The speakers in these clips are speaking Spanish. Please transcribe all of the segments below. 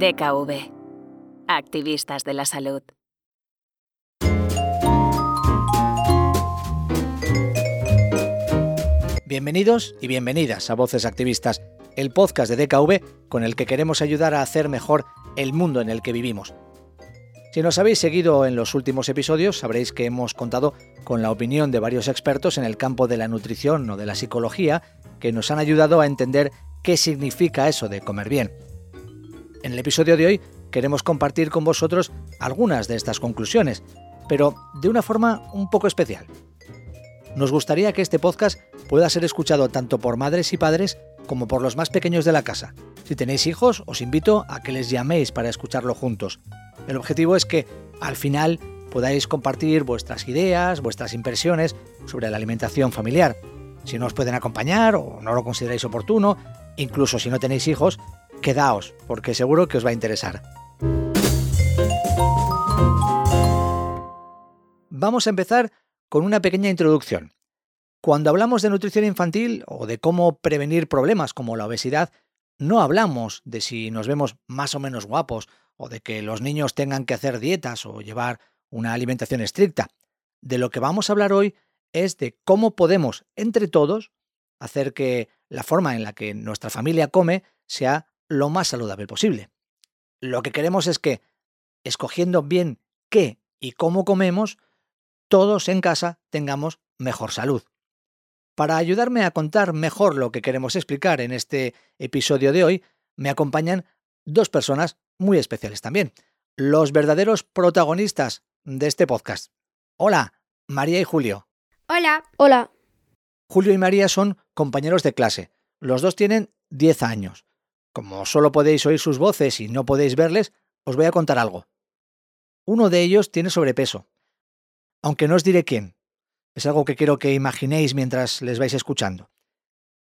DKV. Activistas de la salud. Bienvenidos y bienvenidas a Voces Activistas, el podcast de DKV con el que queremos ayudar a hacer mejor el mundo en el que vivimos. Si nos habéis seguido en los últimos episodios, sabréis que hemos contado con la opinión de varios expertos en el campo de la nutrición o de la psicología que nos han ayudado a entender qué significa eso de comer bien. En el episodio de hoy queremos compartir con vosotros algunas de estas conclusiones, pero de una forma un poco especial. Nos gustaría que este podcast pueda ser escuchado tanto por madres y padres como por los más pequeños de la casa. Si tenéis hijos, os invito a que les llaméis para escucharlo juntos. El objetivo es que, al final, podáis compartir vuestras ideas, vuestras impresiones sobre la alimentación familiar. Si no os pueden acompañar o no lo consideráis oportuno, incluso si no tenéis hijos, quedaos, porque seguro que os va a interesar. Vamos a empezar con una pequeña introducción. Cuando hablamos de nutrición infantil o de cómo prevenir problemas como la obesidad, no hablamos de si nos vemos más o menos guapos o de que los niños tengan que hacer dietas o llevar una alimentación estricta. De lo que vamos a hablar hoy es de cómo podemos, entre todos, hacer que la forma en la que nuestra familia come sea lo más saludable posible. Lo que queremos es que, escogiendo bien qué y cómo comemos, todos en casa tengamos mejor salud. Para ayudarme a contar mejor lo que queremos explicar en este episodio de hoy, me acompañan dos personas muy especiales también, los verdaderos protagonistas de este podcast. Hola, María y Julio. Hola. Hola. Julio y María son compañeros de clase. Los dos tienen 10 años. Como solo podéis oír sus voces y no podéis verles, os voy a contar algo. Uno de ellos tiene sobrepeso. Aunque no os diré quién. Es algo que quiero que imaginéis mientras les vais escuchando.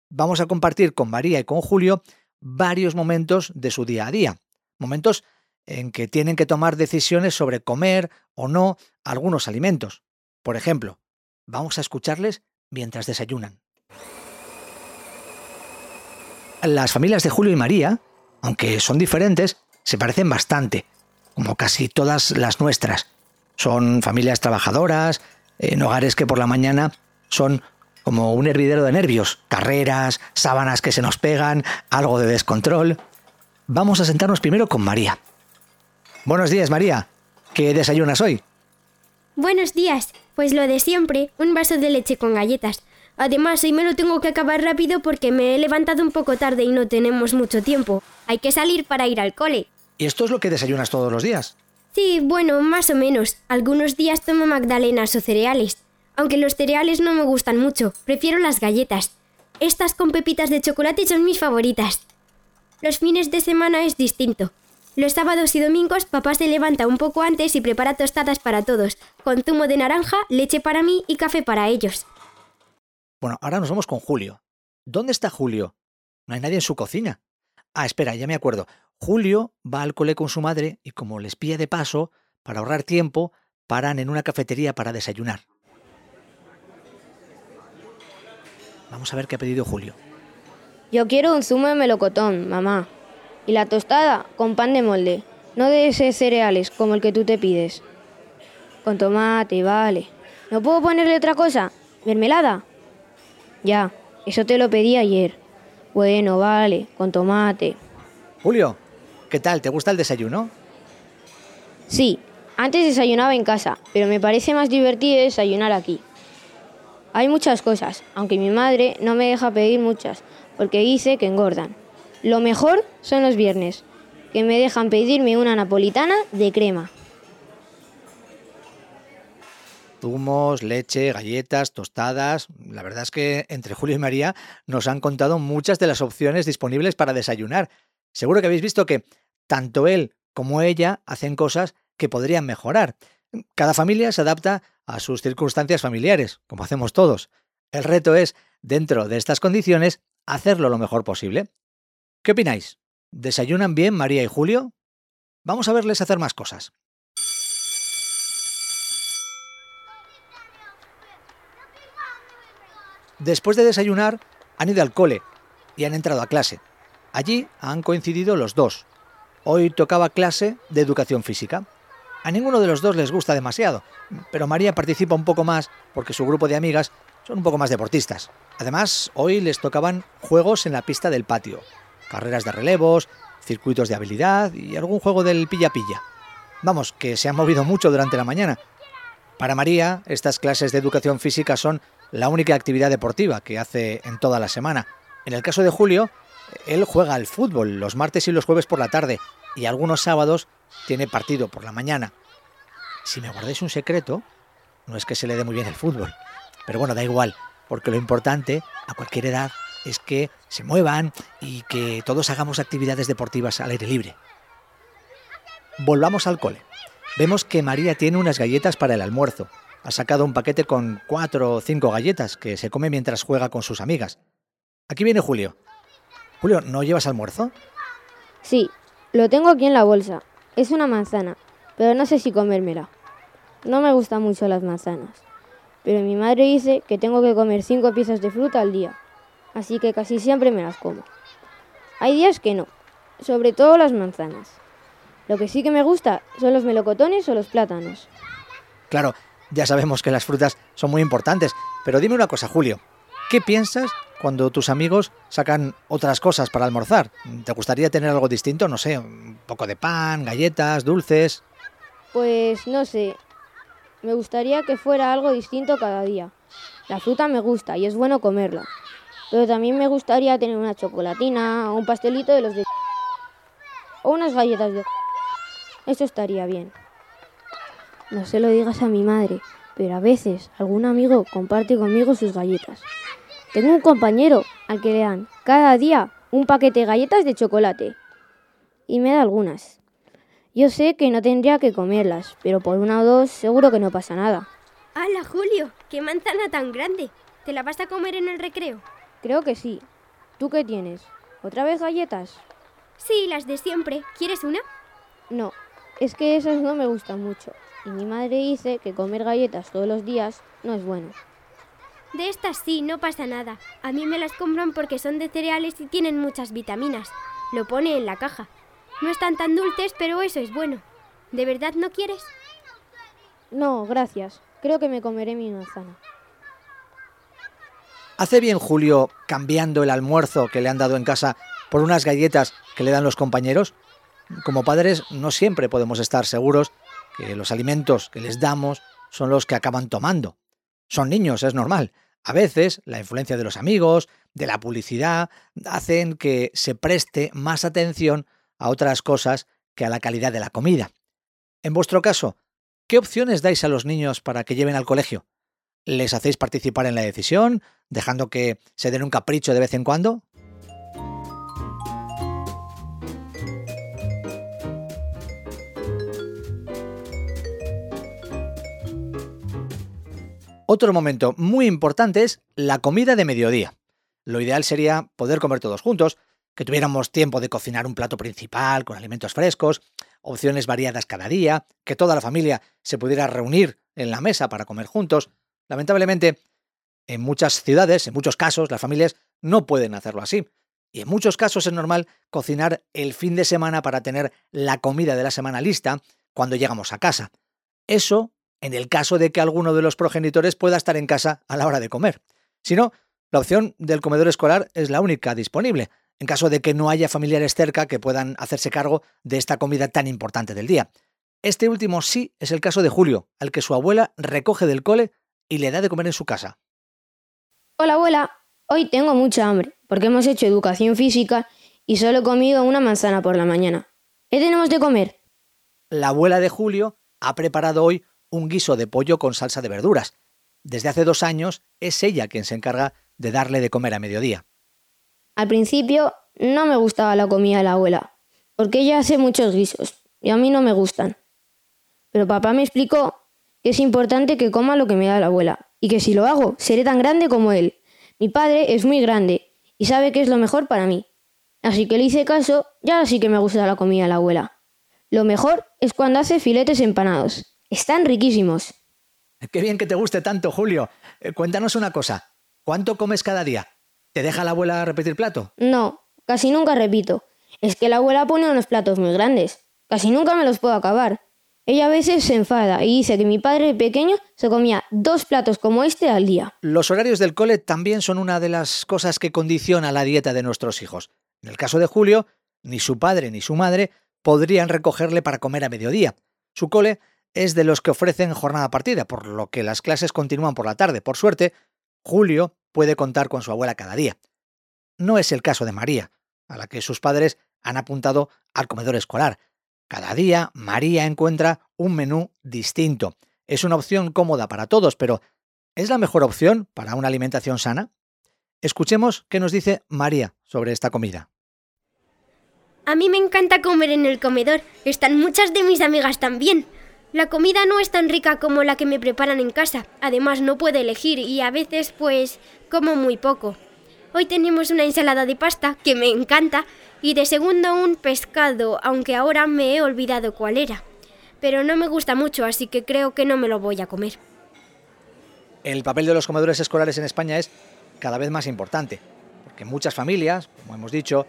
Vamos a compartir con María y con Julio varios momentos de su día a día. Momentos en que tienen que tomar decisiones sobre comer o no algunos alimentos. Por ejemplo, vamos a escucharles mientras desayunan. Las familias de Julio y María, aunque son diferentes, se parecen bastante, como casi todas las nuestras. Son familias trabajadoras, en hogares que por la mañana son como un hervidero de nervios, carreras, sábanas que se nos pegan, algo de descontrol. Vamos a sentarnos primero con María. Buenos días, María. ¿Qué desayunas hoy? Buenos días. Pues lo de siempre, un vaso de leche con galletas. Además, hoy me lo tengo que acabar rápido porque me he levantado un poco tarde y no tenemos mucho tiempo. Hay que salir para ir al cole. ¿Y esto es lo que desayunas todos los días? Sí, bueno, más o menos. Algunos días tomo magdalenas o cereales. Aunque los cereales no me gustan mucho, prefiero las galletas. Estas con pepitas de chocolate son mis favoritas. Los fines de semana es distinto. Los sábados y domingos papá se levanta un poco antes y prepara tostadas para todos, con zumo de naranja, leche para mí y café para ellos. Bueno, ahora nos vamos con Julio. ¿Dónde está Julio? No hay nadie en su cocina. Ah, espera, ya me acuerdo. Julio va al cole con su madre y como les pilla de paso, para ahorrar tiempo, paran en una cafetería para desayunar. Vamos a ver qué ha pedido Julio. Yo quiero un zumo de melocotón, mamá. Y la tostada con pan de molde, no de cereales como el que tú te pides. Con tomate, vale. ¿No puedo ponerle otra cosa? ¿Mermelada? Ya, eso te lo pedí ayer. Bueno, vale, con tomate. Julio, ¿qué tal? ¿Te gusta el desayuno? Sí, antes desayunaba en casa, pero me parece más divertido desayunar aquí. Hay muchas cosas, aunque mi madre no me deja pedir muchas, porque dice que engordan. Lo mejor son los viernes, que me dejan pedirme una napolitana de crema. Zumos, leche, galletas, tostadas. La verdad es que entre Julio y María nos han contado muchas de las opciones disponibles para desayunar. Seguro que habéis visto que tanto él como ella hacen cosas que podrían mejorar. Cada familia se adapta a sus circunstancias familiares, como hacemos todos. El reto es, dentro de estas condiciones, hacerlo lo mejor posible. ¿Qué opináis? ¿Desayunan bien María y Julio? Vamos a verles hacer más cosas. Después de desayunar, han ido al cole y han entrado a clase. Allí han coincidido los dos. Hoy tocaba clase de educación física. A ninguno de los dos les gusta demasiado, pero María participa un poco más porque su grupo de amigas son un poco más deportistas. Además, hoy les tocaban juegos en la pista del patio, carreras de relevos, circuitos de habilidad y algún juego del pilla-pilla. Vamos, que se han movido mucho durante la mañana. Para María, estas clases de educación física son la única actividad deportiva que hace en toda la semana. En el caso de Julio, él juega al fútbol los martes y los jueves por la tarde y algunos sábados tiene partido por la mañana. Si me guardáis un secreto, no es que se le dé muy bien el fútbol, pero bueno, da igual, porque lo importante a cualquier edad es que se muevan y que todos hagamos actividades deportivas al aire libre. Volvamos al cole. Vemos que María tiene unas galletas para el almuerzo. Ha sacado un paquete con cuatro o cinco galletas que se come mientras juega con sus amigas. Aquí viene Julio. Julio, ¿no llevas almuerzo? Sí, lo tengo aquí en la bolsa. Es una manzana, pero no sé si comérmela. No me gustan mucho las manzanas, pero mi madre dice que tengo que comer cinco piezas de fruta al día, así que casi siempre me las como. Hay días que no, sobre todo las manzanas. Lo que sí que me gusta son los melocotones o los plátanos. Claro, ya sabemos que las frutas son muy importantes, pero dime una cosa, Julio. ¿Qué piensas cuando tus amigos sacan otras cosas para almorzar? ¿Te gustaría tener algo distinto? No sé, un poco de pan, galletas, dulces. Pues no sé. Me gustaría que fuera algo distinto cada día. La fruta me gusta y es bueno comerla. Pero también me gustaría tener una chocolatina un pastelito de los de... o unas galletas de... Eso estaría bien. No se lo digas a mi madre, pero a veces algún amigo comparte conmigo sus galletas. Tengo un compañero al que le dan cada día un paquete de galletas de chocolate. Y me da algunas. Yo sé que no tendría que comerlas, pero por una o dos seguro que no pasa nada. ¡Hala, Julio! ¡Qué manzana tan grande! ¿Te la vas a comer en el recreo? Creo que sí. ¿Tú qué tienes? ¿Otra vez galletas? Sí, las de siempre. ¿Quieres una? No, es que esas no me gustan mucho. Y mi madre dice que comer galletas todos los días no es bueno. De estas sí, no pasa nada. A mí me las compran porque son de cereales y tienen muchas vitaminas. Lo pone en la caja. No están tan dulces, pero eso es bueno. ¿De verdad no quieres? No, gracias. Creo que me comeré mi manzana. ¿Hace bien Julio cambiando el almuerzo que le han dado en casa por unas galletas que le dan los compañeros? Como padres no siempre podemos estar seguros que los alimentos que les damos son los que acaban tomando. Son niños, es normal. A veces la influencia de los amigos, de la publicidad, hacen que se preste más atención a otras cosas que a la calidad de la comida. En vuestro caso, ¿qué opciones dais a los niños para que lleven al colegio? ¿Les hacéis participar en la decisión, dejando que se den un capricho de vez en cuando? Otro momento muy importante es la comida de mediodía. Lo ideal sería poder comer todos juntos, que tuviéramos tiempo de cocinar un plato principal con alimentos frescos, opciones variadas cada día, que toda la familia se pudiera reunir en la mesa para comer juntos. Lamentablemente, en muchas ciudades, en muchos casos, las familias no pueden hacerlo así. Y en muchos casos es normal cocinar el fin de semana para tener la comida de la semana lista cuando llegamos a casa. Eso en el caso de que alguno de los progenitores pueda estar en casa a la hora de comer. Si no, la opción del comedor escolar es la única disponible, en caso de que no haya familiares cerca que puedan hacerse cargo de esta comida tan importante del día. Este último sí es el caso de Julio, al que su abuela recoge del cole y le da de comer en su casa. Hola abuela, hoy tengo mucha hambre, porque hemos hecho educación física y solo he comido una manzana por la mañana. ¿Qué tenemos de comer? La abuela de Julio ha preparado hoy un guiso de pollo con salsa de verduras. Desde hace dos años es ella quien se encarga de darle de comer a mediodía. Al principio no me gustaba la comida de la abuela, porque ella hace muchos guisos y a mí no me gustan. Pero papá me explicó que es importante que coma lo que me da la abuela y que si lo hago seré tan grande como él. Mi padre es muy grande y sabe que es lo mejor para mí. Así que le hice caso y ahora sí que me gusta la comida de la abuela. Lo mejor es cuando hace filetes empanados. Están riquísimos. Qué bien que te guste tanto, Julio. Eh, cuéntanos una cosa. ¿Cuánto comes cada día? ¿Te deja la abuela repetir plato? No, casi nunca repito. Es que la abuela pone unos platos muy grandes. Casi nunca me los puedo acabar. Ella a veces se enfada y dice que mi padre pequeño se comía dos platos como este al día. Los horarios del cole también son una de las cosas que condiciona la dieta de nuestros hijos. En el caso de Julio, ni su padre ni su madre podrían recogerle para comer a mediodía. Su cole es de los que ofrecen jornada partida, por lo que las clases continúan por la tarde. Por suerte, Julio puede contar con su abuela cada día. No es el caso de María, a la que sus padres han apuntado al comedor escolar. Cada día María encuentra un menú distinto. Es una opción cómoda para todos, pero ¿es la mejor opción para una alimentación sana? Escuchemos qué nos dice María sobre esta comida. A mí me encanta comer en el comedor. Están muchas de mis amigas también. La comida no es tan rica como la que me preparan en casa. Además no puedo elegir y a veces pues como muy poco. Hoy tenemos una ensalada de pasta que me encanta y de segundo un pescado, aunque ahora me he olvidado cuál era. Pero no me gusta mucho, así que creo que no me lo voy a comer. El papel de los comedores escolares en España es cada vez más importante, porque muchas familias, como hemos dicho,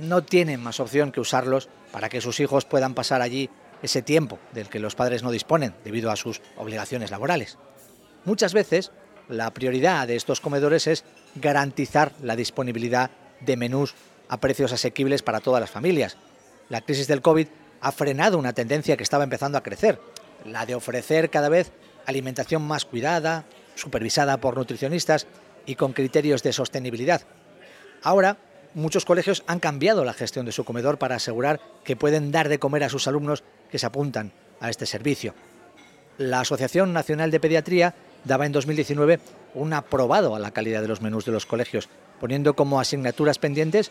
no tienen más opción que usarlos para que sus hijos puedan pasar allí ese tiempo del que los padres no disponen debido a sus obligaciones laborales. Muchas veces la prioridad de estos comedores es garantizar la disponibilidad de menús a precios asequibles para todas las familias. La crisis del COVID ha frenado una tendencia que estaba empezando a crecer, la de ofrecer cada vez alimentación más cuidada, supervisada por nutricionistas y con criterios de sostenibilidad. Ahora, muchos colegios han cambiado la gestión de su comedor para asegurar que pueden dar de comer a sus alumnos que se apuntan a este servicio. La Asociación Nacional de Pediatría daba en 2019 un aprobado a la calidad de los menús de los colegios, poniendo como asignaturas pendientes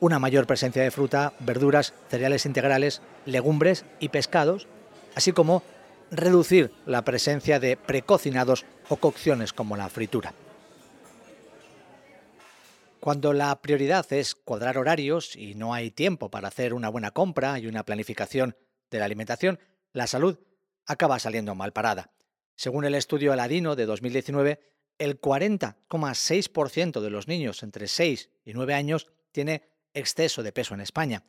una mayor presencia de fruta, verduras, cereales integrales, legumbres y pescados, así como reducir la presencia de precocinados o cocciones como la fritura. Cuando la prioridad es cuadrar horarios y no hay tiempo para hacer una buena compra y una planificación de la alimentación, la salud acaba saliendo mal parada. Según el estudio Aladino de 2019, el 40,6% de los niños entre 6 y 9 años tiene exceso de peso en España.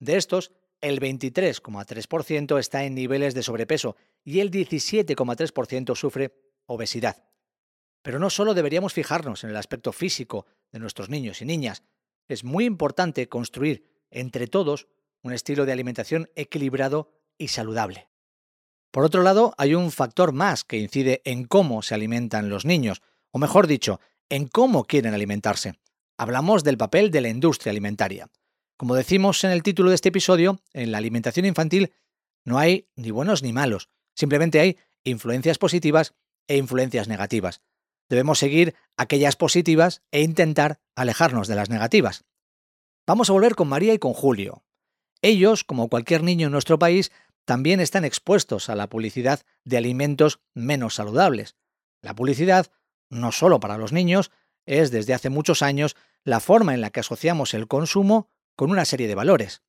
De estos, el 23,3% está en niveles de sobrepeso y el 17,3% sufre obesidad. Pero no solo deberíamos fijarnos en el aspecto físico de nuestros niños y niñas, es muy importante construir entre todos un estilo de alimentación equilibrado y saludable. Por otro lado, hay un factor más que incide en cómo se alimentan los niños, o mejor dicho, en cómo quieren alimentarse. Hablamos del papel de la industria alimentaria. Como decimos en el título de este episodio, en la alimentación infantil no hay ni buenos ni malos, simplemente hay influencias positivas e influencias negativas debemos seguir aquellas positivas e intentar alejarnos de las negativas. Vamos a volver con María y con Julio. Ellos, como cualquier niño en nuestro país, también están expuestos a la publicidad de alimentos menos saludables. La publicidad, no solo para los niños, es desde hace muchos años la forma en la que asociamos el consumo con una serie de valores.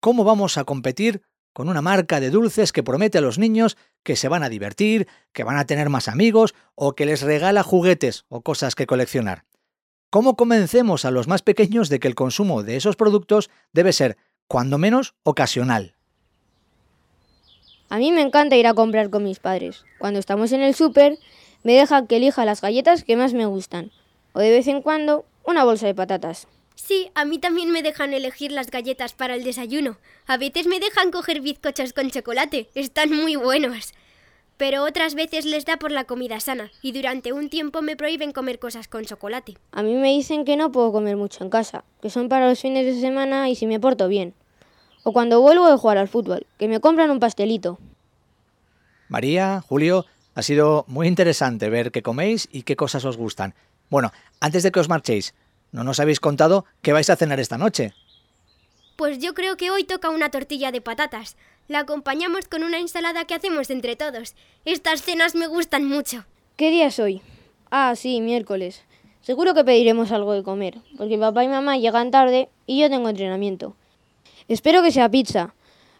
¿Cómo vamos a competir con una marca de dulces que promete a los niños que se van a divertir, que van a tener más amigos o que les regala juguetes o cosas que coleccionar. ¿Cómo convencemos a los más pequeños de que el consumo de esos productos debe ser, cuando menos, ocasional? A mí me encanta ir a comprar con mis padres. Cuando estamos en el súper, me dejan que elija las galletas que más me gustan. O de vez en cuando, una bolsa de patatas. Sí, a mí también me dejan elegir las galletas para el desayuno. A veces me dejan coger bizcochos con chocolate. Están muy buenos. Pero otras veces les da por la comida sana y durante un tiempo me prohíben comer cosas con chocolate. A mí me dicen que no puedo comer mucho en casa, que son para los fines de semana y si me porto bien. O cuando vuelvo de jugar al fútbol, que me compran un pastelito. María, Julio, ha sido muy interesante ver qué coméis y qué cosas os gustan. Bueno, antes de que os marchéis, no nos habéis contado qué vais a cenar esta noche. Pues yo creo que hoy toca una tortilla de patatas. La acompañamos con una ensalada que hacemos entre todos. Estas cenas me gustan mucho. ¿Qué día es hoy? Ah, sí, miércoles. Seguro que pediremos algo de comer, porque papá y mamá llegan tarde y yo tengo entrenamiento. Espero que sea pizza.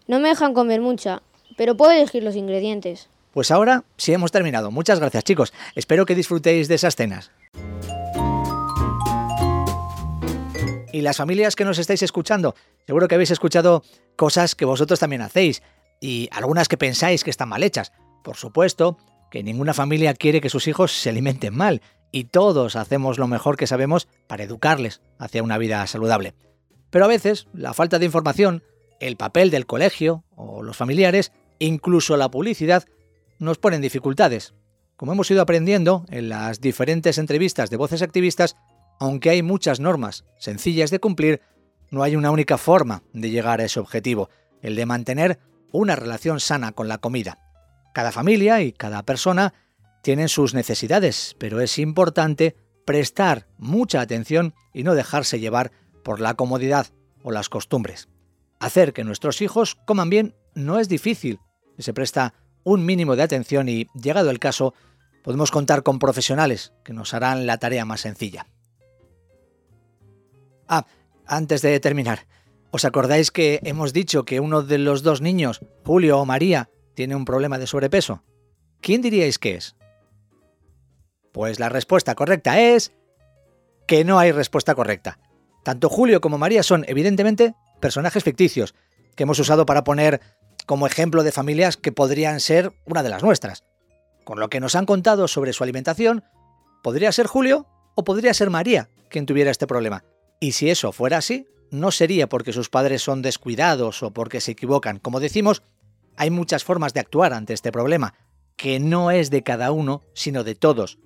No me dejan comer mucha, pero puedo elegir los ingredientes. Pues ahora sí hemos terminado. Muchas gracias chicos. Espero que disfrutéis de esas cenas. Y las familias que nos estáis escuchando, seguro que habéis escuchado cosas que vosotros también hacéis y algunas que pensáis que están mal hechas. Por supuesto que ninguna familia quiere que sus hijos se alimenten mal y todos hacemos lo mejor que sabemos para educarles hacia una vida saludable. Pero a veces la falta de información, el papel del colegio o los familiares, incluso la publicidad, nos ponen dificultades. Como hemos ido aprendiendo en las diferentes entrevistas de voces activistas, aunque hay muchas normas sencillas de cumplir, no hay una única forma de llegar a ese objetivo, el de mantener una relación sana con la comida. Cada familia y cada persona tienen sus necesidades, pero es importante prestar mucha atención y no dejarse llevar por la comodidad o las costumbres. Hacer que nuestros hijos coman bien no es difícil, se presta un mínimo de atención y, llegado el caso, podemos contar con profesionales que nos harán la tarea más sencilla. Ah, antes de terminar, ¿os acordáis que hemos dicho que uno de los dos niños, Julio o María, tiene un problema de sobrepeso? ¿Quién diríais que es? Pues la respuesta correcta es que no hay respuesta correcta. Tanto Julio como María son, evidentemente, personajes ficticios que hemos usado para poner como ejemplo de familias que podrían ser una de las nuestras. Con lo que nos han contado sobre su alimentación, podría ser Julio o podría ser María quien tuviera este problema. Y si eso fuera así, no sería porque sus padres son descuidados o porque se equivocan. Como decimos, hay muchas formas de actuar ante este problema, que no es de cada uno, sino de todos.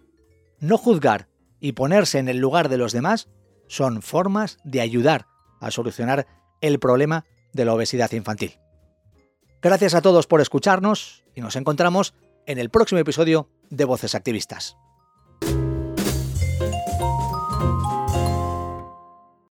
No juzgar y ponerse en el lugar de los demás son formas de ayudar a solucionar el problema de la obesidad infantil. Gracias a todos por escucharnos y nos encontramos en el próximo episodio de Voces Activistas.